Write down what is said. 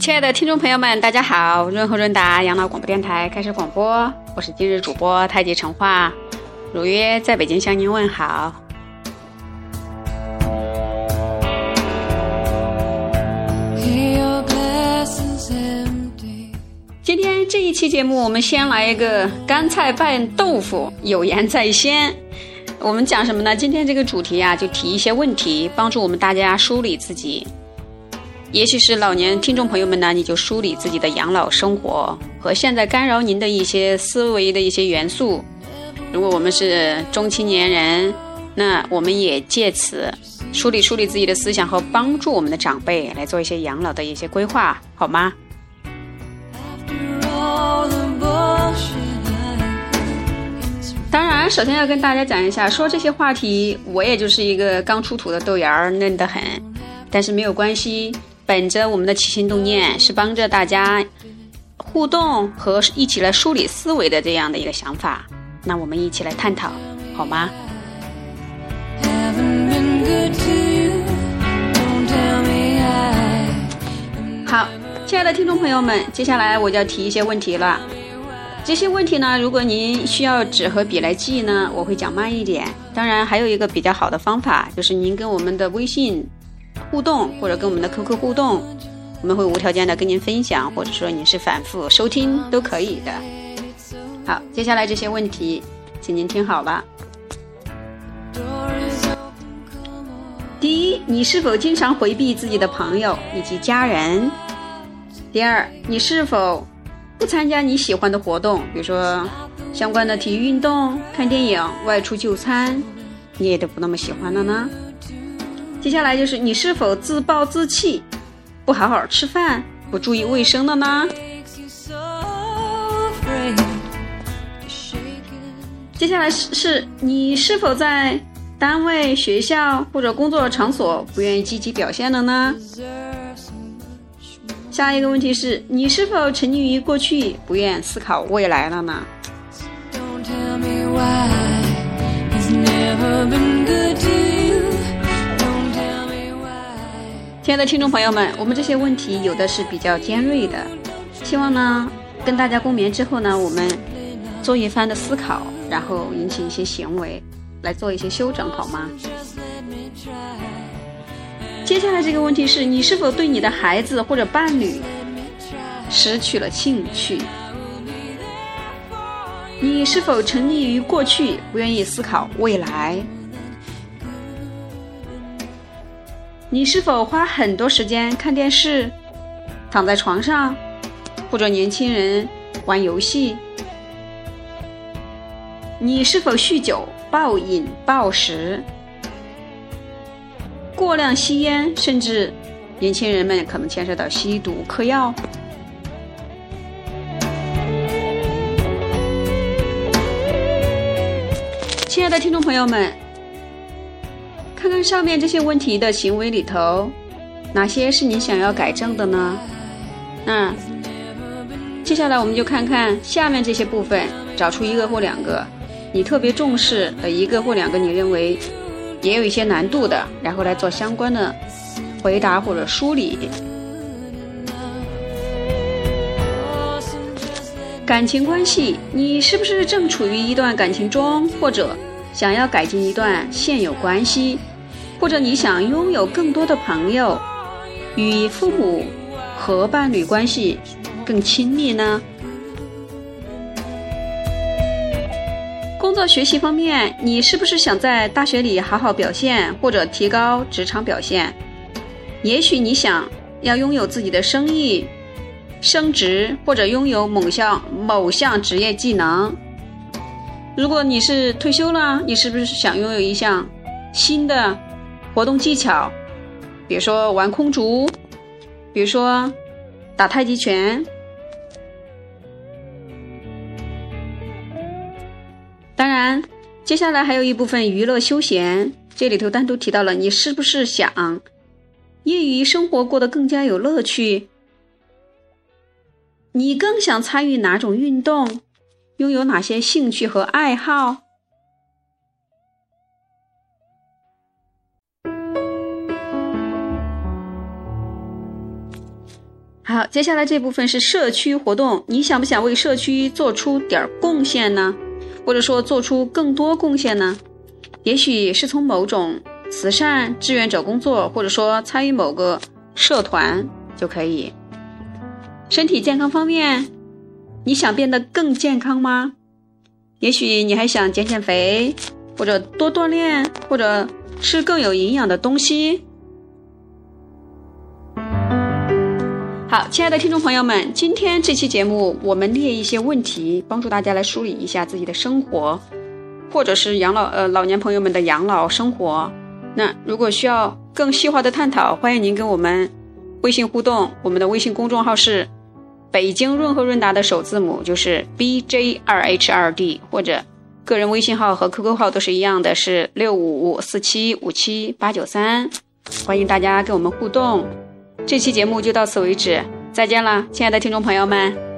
亲爱的听众朋友们，大家好！润和润达养老广播电台开始广播，我是今日主播太极陈化，如约在北京向您问好。今天这一期节目，我们先来一个干菜拌豆腐，有言在先。我们讲什么呢？今天这个主题啊，就提一些问题，帮助我们大家梳理自己。也许是老年听众朋友们呢，你就梳理自己的养老生活和现在干扰您的一些思维的一些元素。如果我们是中青年人，那我们也借此梳理梳理自己的思想和帮助我们的长辈来做一些养老的一些规划，好吗？当然，首先要跟大家讲一下，说这些话题，我也就是一个刚出土的豆芽儿，嫩得很。但是没有关系，本着我们的起心动念，是帮着大家互动和一起来梳理思维的这样的一个想法，那我们一起来探讨，好吗？好，亲爱的听众朋友们，接下来我就要提一些问题了。这些问题呢，如果您需要纸和笔来记呢，我会讲慢一点。当然，还有一个比较好的方法，就是您跟我们的微信互动，或者跟我们的 QQ 互动，我们会无条件的跟您分享，或者说你是反复收听都可以的。好，接下来这些问题，请您听好了。第一，你是否经常回避自己的朋友以及家人？第二，你是否不参加你喜欢的活动，比如说相关的体育运动、看电影、外出就餐，你也都不那么喜欢了呢？接下来就是你是否自暴自弃，不好好吃饭，不注意卫生了呢？接下来是是你是否在？单位、学校或者工作场所不愿意积极表现了呢？下一个问题是你是否沉溺于过去，不愿思考未来了呢？亲爱的听众朋友们，我们这些问题有的是比较尖锐的，希望呢跟大家共勉之后呢，我们做一番的思考，然后引起一些行为。来做一些修整好吗？接下来这个问题是你是否对你的孩子或者伴侣失去了兴趣？你是否沉溺于过去，不愿意思考未来？你是否花很多时间看电视，躺在床上，或者年轻人玩游戏？你是否酗酒？暴饮暴食、过量吸烟，甚至年轻人们可能牵涉到吸毒、嗑药。亲爱的听众朋友们，看看上面这些问题的行为里头，哪些是你想要改正的呢？那接下来我们就看看下面这些部分，找出一个或两个。你特别重视的一个或两个，你认为也有一些难度的，然后来做相关的回答或者梳理。感情关系，你是不是正处于一段感情中，或者想要改进一段现有关系，或者你想拥有更多的朋友，与父母和伴侣关系更亲密呢？作学习方面，你是不是想在大学里好好表现，或者提高职场表现？也许你想要拥有自己的生意、升职，或者拥有某项某项职业技能。如果你是退休了，你是不是想拥有一项新的活动技巧？比如说玩空竹，比如说打太极拳。当然接下来还有一部分娱乐休闲这里头单独提到了你是不是想业余生活过得更加有乐趣？你更想参与哪种运动？拥有哪些兴趣和爱好？好接下来这部分是社区活动你想不想为社区做出点儿贡献呢？或者说做出更多贡献呢？也许是从某种慈善志愿者工作，或者说参与某个社团就可以。身体健康方面，你想变得更健康吗？也许你还想减减肥，或者多锻炼，或者吃更有营养的东西。好，亲爱的听众朋友们，今天这期节目我们列一些问题，帮助大家来梳理一下自己的生活，或者是养老呃老年朋友们的养老生活。那如果需要更细化的探讨，欢迎您跟我们微信互动。我们的微信公众号是北京润和润达的首字母就是 B J 二 H 二 D，或者个人微信号和 QQ 号都是一样的，是六五四七五七八九三。欢迎大家跟我们互动。这期节目就到此为止，再见了，亲爱的听众朋友们。